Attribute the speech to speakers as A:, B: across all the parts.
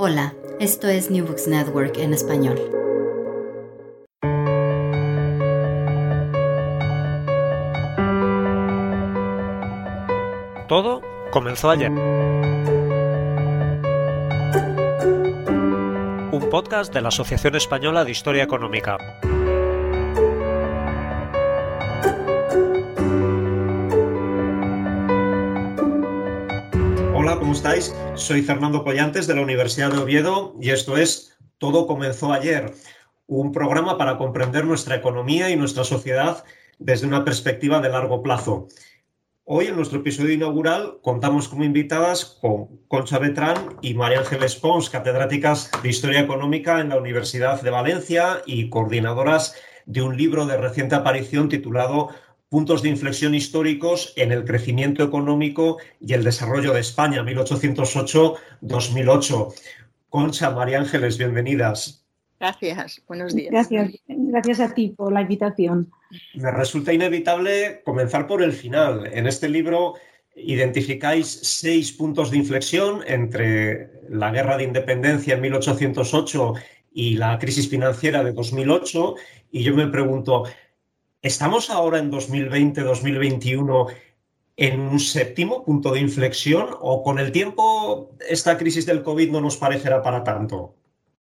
A: Hola, esto es New Books Network en español.
B: Todo comenzó ayer. Un podcast de la Asociación Española de Historia Económica. ¿Cómo estáis? Soy Fernando Collantes de la Universidad de Oviedo y esto es Todo comenzó ayer, un programa para comprender nuestra economía y nuestra sociedad desde una perspectiva de largo plazo. Hoy en nuestro episodio inaugural contamos como invitadas con Concha Betrán y María Ángeles Pons, catedráticas de Historia Económica en la Universidad de Valencia y coordinadoras de un libro de reciente aparición titulado puntos de inflexión históricos en el crecimiento económico y el desarrollo de España, 1808-2008. Concha, María Ángeles, bienvenidas.
C: Gracias, buenos días.
D: Gracias, gracias a ti por la invitación.
B: Me resulta inevitable comenzar por el final. En este libro identificáis seis puntos de inflexión entre la guerra de independencia en 1808 y la crisis financiera de 2008. Y yo me pregunto, ¿Estamos ahora en 2020-2021 en un séptimo punto de inflexión o con el tiempo esta crisis del COVID no nos parecerá para tanto?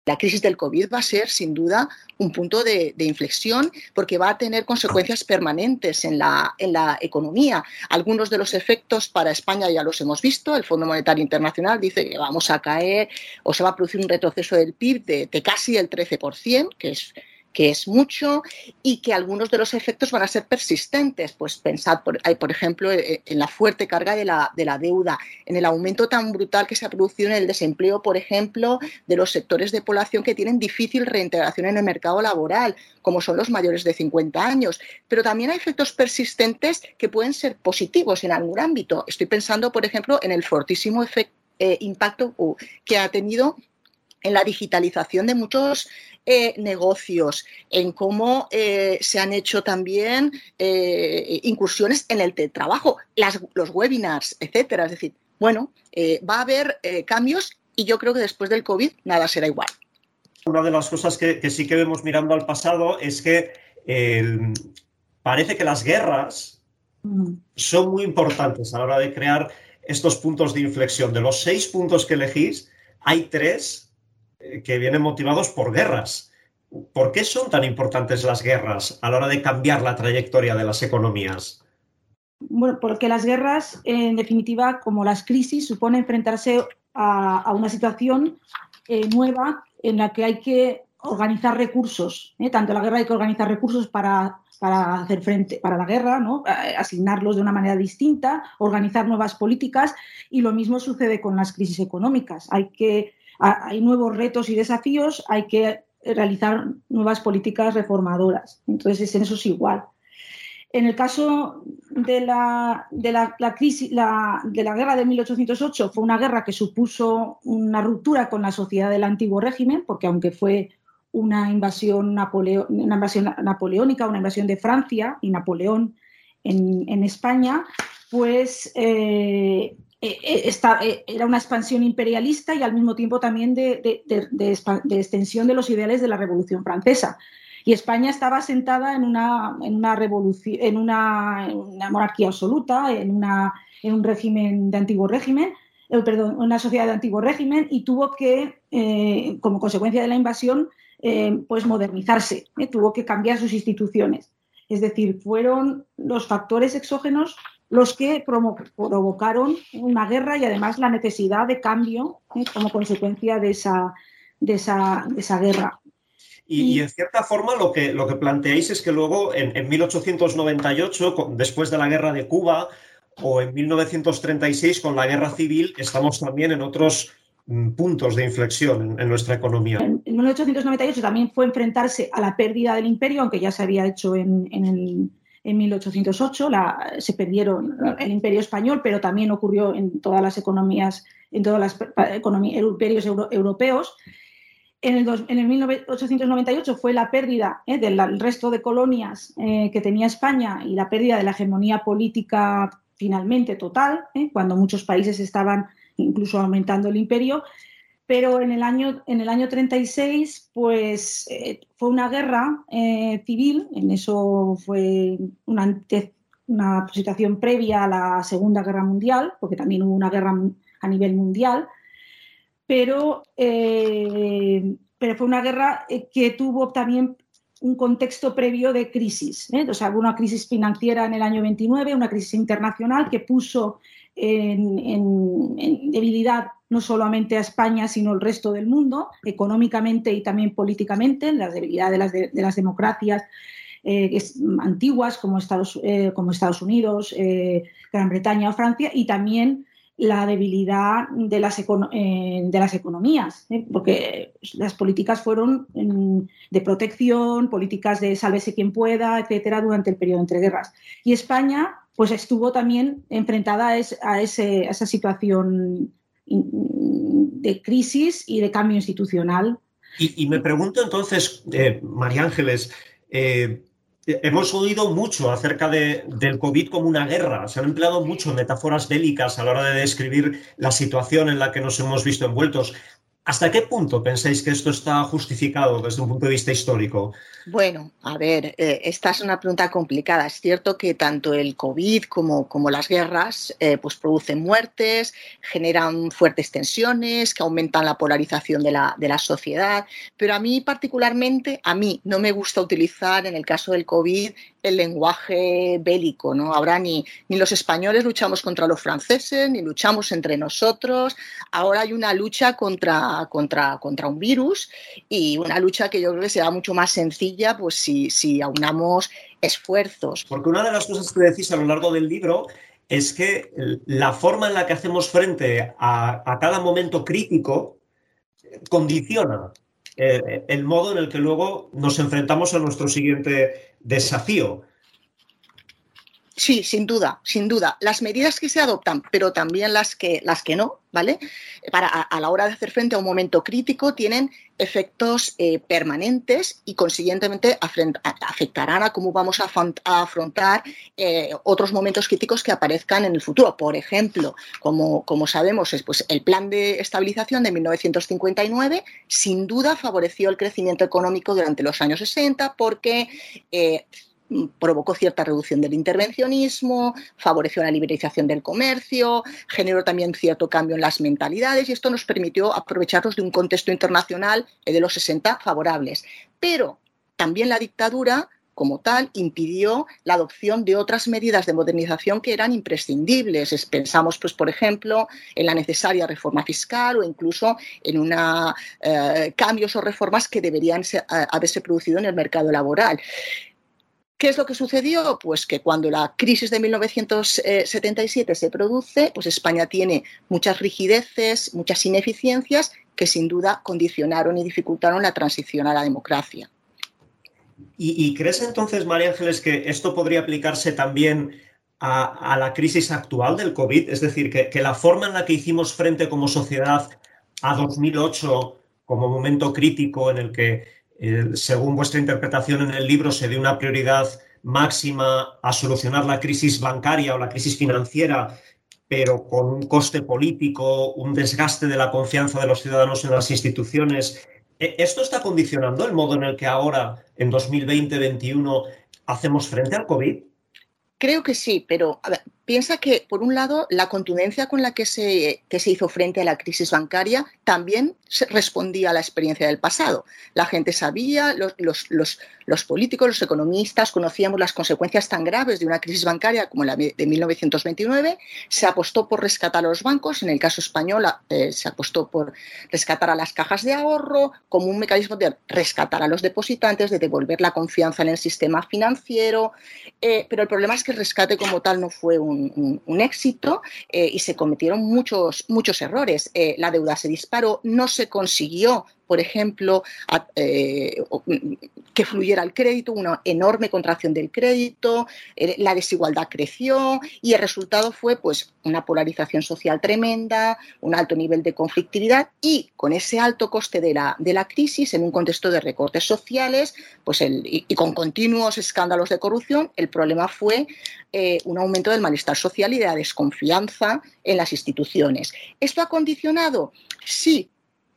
C: La crisis del COVID va a ser, sin duda, un punto de, inflexión porque va a tener consecuencias permanentes en la, en la, economía. Algunos de los efectos para España ya los hemos visto. El Fondo Monetario Internacional dice que vamos a caer o se va a producir un retroceso del PIB de, casi el 13%, que es que es mucho y que algunos de los efectos van a ser persistentes. Pues pensad, por, por ejemplo, eh, en la fuerte carga de la, de la deuda, en el aumento tan brutal que se ha producido en el desempleo, por ejemplo, de los sectores de población que tienen difícil reintegración en el mercado laboral, como son los mayores de 50 años. Pero también hay efectos persistentes que pueden ser positivos en algún ámbito. Estoy pensando, por ejemplo, en el fortísimo eh, impacto uh, que ha tenido en la digitalización de muchos eh, negocios, en cómo eh, se han hecho también eh, incursiones en el trabajo, los webinars, etcétera. Es decir, bueno, va a haber cambios y yo creo que después del COVID nada será igual.
B: Una de las cosas que, sí que vemos mirando al pasado es que parece que las guerras mm. son muy importantes a la hora de crear estos puntos de inflexión. De los seis puntos que elegís, hay tres que vienen motivados por guerras. ¿Por qué son tan importantes las guerras a la hora de cambiar la trayectoria de las economías?
D: Bueno, porque las guerras, en definitiva, como las crisis, supone enfrentarse a, una situación eh, nueva en la que hay que organizar recursos. ¿eh? Tanto la guerra hay que organizar recursos para, para hacer frente para la guerra, ¿no? asignarlos de una manera distinta, organizar nuevas políticas y lo mismo sucede con las crisis económicas. Hay que hay nuevos retos y desafíos, hay que realizar nuevas políticas reformadoras. Entonces, en eso es igual. En el caso de la, de la, crisis, de la guerra de 1808, fue una guerra que supuso una ruptura con la sociedad del antiguo régimen, porque aunque fue una invasión, una invasión napoleónica, una invasión de Francia y Napoleón en, España, pues eh, eh, eh, eh, era una expansión imperialista y al mismo tiempo también de, extensión de los ideales de la Revolución Francesa. Y España estaba sentada en una, en una, revolución, en una, monarquía absoluta, en, una, en un régimen de antiguo régimen, una sociedad de antiguo régimen y tuvo que, como consecuencia de la invasión, pues modernizarse, tuvo que cambiar sus instituciones. Es decir, fueron los factores exógenos los que provocaron una guerra y además la necesidad de cambio ¿eh? como consecuencia de esa, de esa, esa guerra.
B: Y, en cierta forma lo que, lo que planteáis es que luego en, 1898, después de la guerra de Cuba, o en 1936 con la guerra civil, estamos también en otros mm, puntos de inflexión en, nuestra economía.
D: En, 1898 también fue enfrentarse a la pérdida del imperio, aunque ya se había hecho en, en el en 1808, se perdieron el imperio español, pero también ocurrió en todas las economías, en todas las imperios europeos. En el, en 1898 fue la pérdida eh, del resto de colonias eh, que tenía España y la pérdida de la hegemonía política finalmente total, eh, cuando muchos países estaban incluso aumentando el imperio. Pero en el año, en el año 36 pues, eh, fue una guerra eh, civil, en eso fue una, una situación previa a la Segunda Guerra Mundial, porque también hubo una guerra a nivel mundial, pero, eh, pero fue una guerra que tuvo también un contexto previo de crisis. O sea, hubo una crisis financiera en el año 29, una crisis internacional que puso en, debilidad no solamente a España, sino el resto del mundo, económicamente y también políticamente, la debilidad de las, de, las democracias eh, antiguas como Estados, eh, como Estados Unidos, eh, Gran Bretaña o Francia, y también la debilidad de las, de las economías, porque las políticas fueron de protección, políticas de sálvese quien pueda, etcétera, durante el periodo entre guerras. Y España pues estuvo también enfrentada a, esa situación de crisis y de cambio institucional.
B: Y, me pregunto entonces, eh, María Ángeles, eh, hemos oído mucho acerca del COVID como una guerra. Se han empleado mucho metáforas bélicas a la hora de describir la situación en la que nos hemos visto envueltos. ¿Hasta qué punto pensáis que esto está justificado desde un punto de vista histórico?
C: Bueno, a ver, eh, esta es una pregunta complicada. Es cierto que tanto el COVID como, las guerras eh, pues producen muertes, generan fuertes tensiones, que aumentan la polarización de la, de la, sociedad, pero a mí particularmente, a mí no me gusta utilizar en el caso del COVID el lenguaje bélico, ¿no? Ahora ni, ni los españoles luchamos contra los franceses, ni luchamos entre nosotros. Ahora hay una lucha contra, contra, contra un virus y una lucha que yo creo que será mucho más sencilla pues si, si aunamos esfuerzos.
B: Porque una de las cosas que decís a lo largo del libro es que la forma en la que hacemos frente a, a cada momento crítico condiciona eh, el modo en el que luego nos enfrentamos a nuestro siguiente desafío.
C: Sí, sin duda, sin duda. Las medidas que se adoptan, pero también las que, las que no, ¿vale? Para, a, la hora de hacer frente a un momento crítico, tienen efectos eh, permanentes y, consiguientemente, afectarán a cómo vamos a, afrontar eh, otros momentos críticos que aparezcan en el futuro. Por ejemplo, como, como sabemos, es, pues, el plan de estabilización de 1959 sin duda favoreció el crecimiento económico durante los años 60 porque eh, provocó cierta reducción del intervencionismo, favoreció la liberalización del comercio, generó también cierto cambio en las mentalidades y esto nos permitió aprovecharnos de un contexto internacional de los 60 favorables. Pero también la dictadura como tal, impidió la adopción de otras medidas de modernización que eran imprescindibles. Pensamos, pues, por ejemplo, en la necesaria reforma fiscal o incluso en una, eh, cambios o reformas que deberían haberse producido en el mercado laboral. ¿Qué es lo que sucedió? Pues que cuando la crisis de 1977 se produce, pues España tiene muchas rigideces, muchas ineficiencias que sin duda condicionaron y dificultaron la transición a la democracia.
B: ¿Y, crees entonces, María Ángeles, que esto podría aplicarse también a, la crisis actual del COVID? Es decir, que, que la forma en la que hicimos frente como sociedad a 2008 como momento crítico en el que según vuestra interpretación en el libro, se dio una prioridad máxima a solucionar la crisis bancaria o la crisis financiera, pero con un coste político, un desgaste de la confianza de los ciudadanos en las instituciones. ¿E-, ¿Esto está condicionando el modo en el que ahora, en 2020-2021, hacemos frente al COVID?
C: Creo que sí, pero piensa que, por un lado, la contundencia con la que se, se hizo frente a la crisis bancaria también respondía a la experiencia del pasado. La gente sabía, los, los, los, políticos, los economistas conocíamos las consecuencias tan graves de una crisis bancaria como la de 1929. Se apostó por rescatar a los bancos, en el caso español eh, se apostó por rescatar a las cajas de ahorro como un mecanismo de rescatar a los depositantes, de devolver la confianza en el sistema financiero. Eh, pero el problema es que el rescate como tal no fue un un, éxito eh, y se cometieron muchos, muchos errores. Eh, la deuda se disparó, no se consiguió por ejemplo, eh, que fluyera el crédito, una enorme contracción del crédito, eh, la desigualdad creció y el resultado fue pues, una polarización social tremenda, un alto nivel de conflictividad y con ese alto coste de la, de la crisis, en un contexto de recortes sociales pues el, y, con continuos escándalos de corrupción, el problema fue eh, un aumento del malestar social y de la desconfianza en las instituciones. ¿Esto ha condicionado? Sí,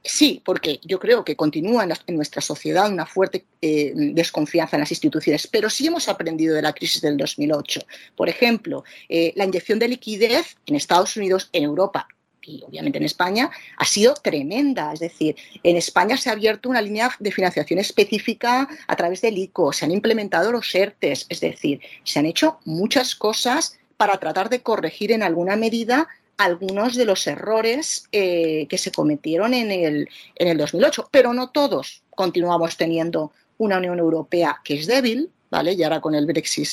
C: Sí, porque yo creo que continúa en, nuestra sociedad una fuerte eh, desconfianza en las instituciones, pero sí hemos aprendido de la crisis del 2008. Por ejemplo, eh, la inyección de liquidez en Estados Unidos, en Europa y obviamente en España ha sido tremenda. Es decir, en España se ha abierto una línea de financiación específica a través del ICO, se han implementado los ERTES, es decir, se han hecho muchas cosas para tratar de corregir en alguna medida algunos de los errores eh, que se cometieron en el, en el 2008, pero no todos. Continuamos teniendo una Unión Europea que es débil, ¿vale? Y ahora con el Brexit,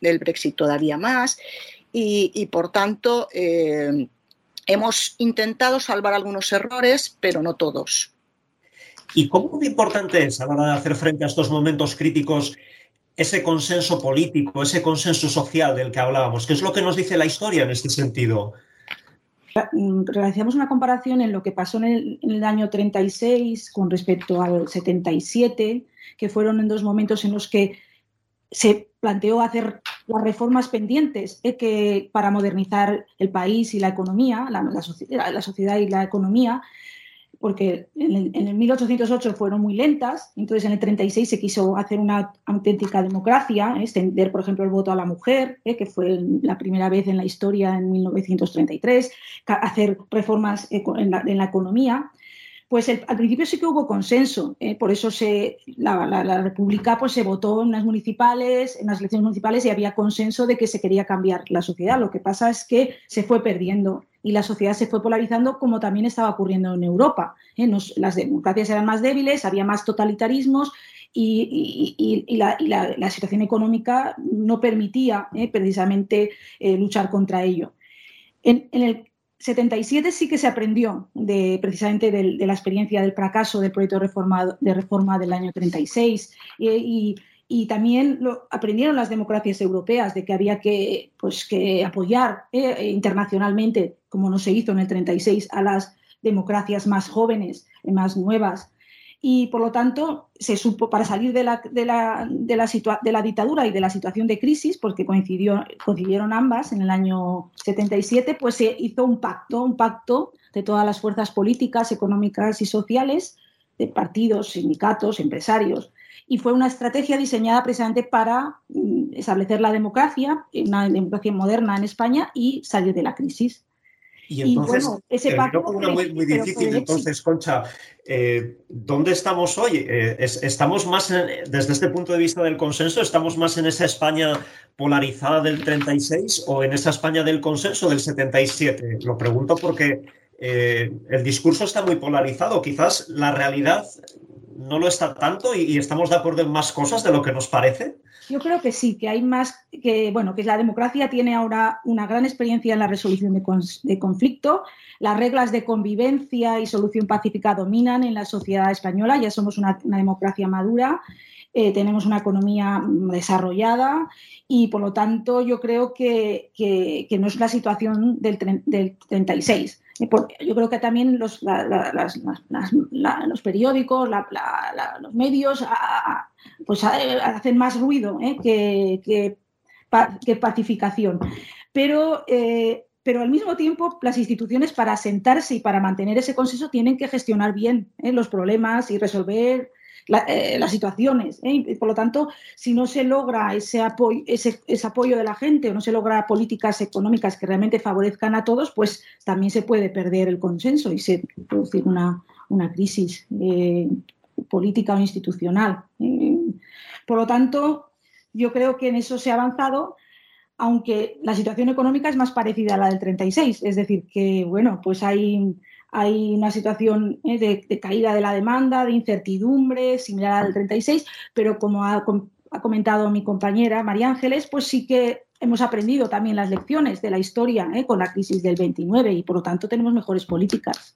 C: del Brexit todavía más, y, por tanto eh, hemos intentado salvar algunos errores, pero no todos.
B: ¿Y cómo importante es a la hora de hacer frente a estos momentos críticos ese consenso político, ese consenso social del que hablábamos? ¿Qué es lo que nos dice la historia en este sentido?
D: Mm, realizamos una comparación en lo que pasó en el, año 36 con respecto al 77, que fueron en dos momentos en los que se planteó hacer las reformas pendientes eh, que, para modernizar el país y la economía, la sociedad y la economía, porque en el, 1808 fueron muy lentas, entonces en el 36 se quiso hacer una auténtica democracia, ¿eh? extender, por ejemplo, el voto a la mujer, ¿eh? que fue la primera vez en la historia en 1933, hacer reformas en la, economía. Pues al principio sí que hubo consenso, ¿eh? por eso se, la, República pues, se votó en las municipales, en las elecciones municipales y había consenso de que se quería cambiar la sociedad. Lo que pasa es que se fue perdiendo y la sociedad se fue polarizando como también estaba ocurriendo en Europa. ¿eh? las democracias eran más débiles, había más totalitarismos y, la, situación económica no permitía ¿eh? precisamente eh, luchar contra ello. En, el 77 sí que se aprendió de, precisamente de, la experiencia del fracaso del proyecto de reforma, de reforma del año 36 y, y también lo aprendieron las democracias europeas de que había que, pues, que apoyar eh, internacionalmente, como no se hizo en el 36, a las democracias más jóvenes, más nuevas. Y por lo tanto, se supo, para salir de la, de la, de la, de la dictadura y de la situación de crisis, porque coincidió, coincidieron ambas en el año 77, pues se hizo un pacto, un pacto de todas las fuerzas políticas, económicas y sociales, de partidos, sindicatos, empresarios, y fue una estrategia diseñada precisamente para mm, establecer la democracia, una democracia moderna en España y salir de la crisis.
B: Y entonces, ese pacto una muy, muy difícil. Entonces, Concha, eh, ¿dónde estamos hoy? Eh, ¿Estamos más, desde este punto de vista del consenso, estamos más en esa España polarizada del 36 o en esa España del consenso del 77? Lo pregunto porque eh, el discurso está muy polarizado. Quizás la realidad no lo está tanto y, estamos de acuerdo en más cosas de lo que nos parece?
D: Yo creo que sí, que hay más, que bueno, que la democracia tiene ahora una gran experiencia en la resolución de, conflicto, las reglas de convivencia y solución pacífica dominan en la sociedad española, ya somos una, democracia madura, eh, tenemos una economía desarrollada y por lo tanto yo creo que, no es la situación del, del 36 yo creo que también los, los periódicos, los medios pues hacen más ruido ¿eh? que, que, pacificación. Pero, eh, pero al mismo tiempo las instituciones para sentarse y para mantener ese consenso tienen que gestionar bien ¿eh? los problemas y resolver eh, las situaciones. ¿eh? por lo tanto, si no se logra ese apoyo, ese, apoyo de la gente o no se logra políticas económicas que realmente favorezcan a todos, pues también se puede perder el consenso y se producir una, una crisis eh, política o institucional. por lo tanto, yo creo que en eso se ha avanzado aunque la situación económica es más parecida a la del 36, es decir, que bueno, pues hay hay una situación eh, de, caída de la demanda, de incertidumbre, similar al 36, pero como ha, comentado mi compañera María Ángeles, pues sí que hemos aprendido también las lecciones de la historia eh, con la crisis del 29 y por lo tanto tenemos mejores políticas.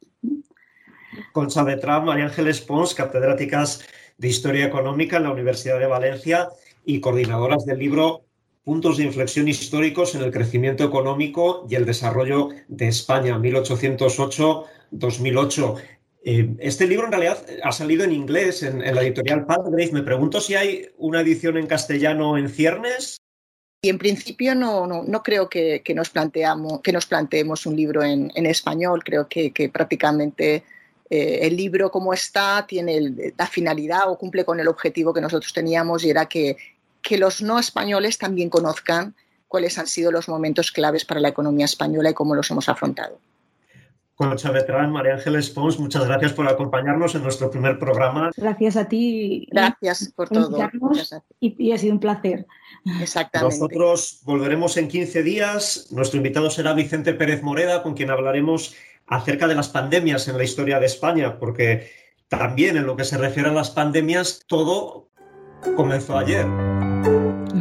B: Concha Betrán, María Ángeles Pons, catedráticas de Historia Económica en la Universidad de Valencia y coordinadoras del libro puntos de inflexión históricos en el crecimiento económico y el desarrollo de España, 1808-2008. Eh, este libro en realidad ha salido en inglés en, la editorial Palgrave. Me pregunto si hay una edición en castellano en ciernes.
C: Y en principio no, no, creo que, nos planteamos, que nos planteemos un libro en, español. Creo que, prácticamente eh, el libro como está tiene la finalidad o cumple con el objetivo que nosotros teníamos y era que, que los no españoles también conozcan cuáles han sido los momentos claves para la economía española y cómo los hemos afrontado.
B: Concha Betrán, María Ángeles Pons, muchas gracias por acompañarnos en nuestro primer programa.
D: Gracias a ti.
C: Gracias por todo.
D: Y, y, ha sido un placer.
C: Exactamente.
B: Nosotros volveremos en 15 días. Nuestro invitado será Vicente Pérez Moreda, con quien hablaremos acerca de las pandemias en la historia de España, porque también en lo que se refiere a las pandemias, todo comenzó ayer.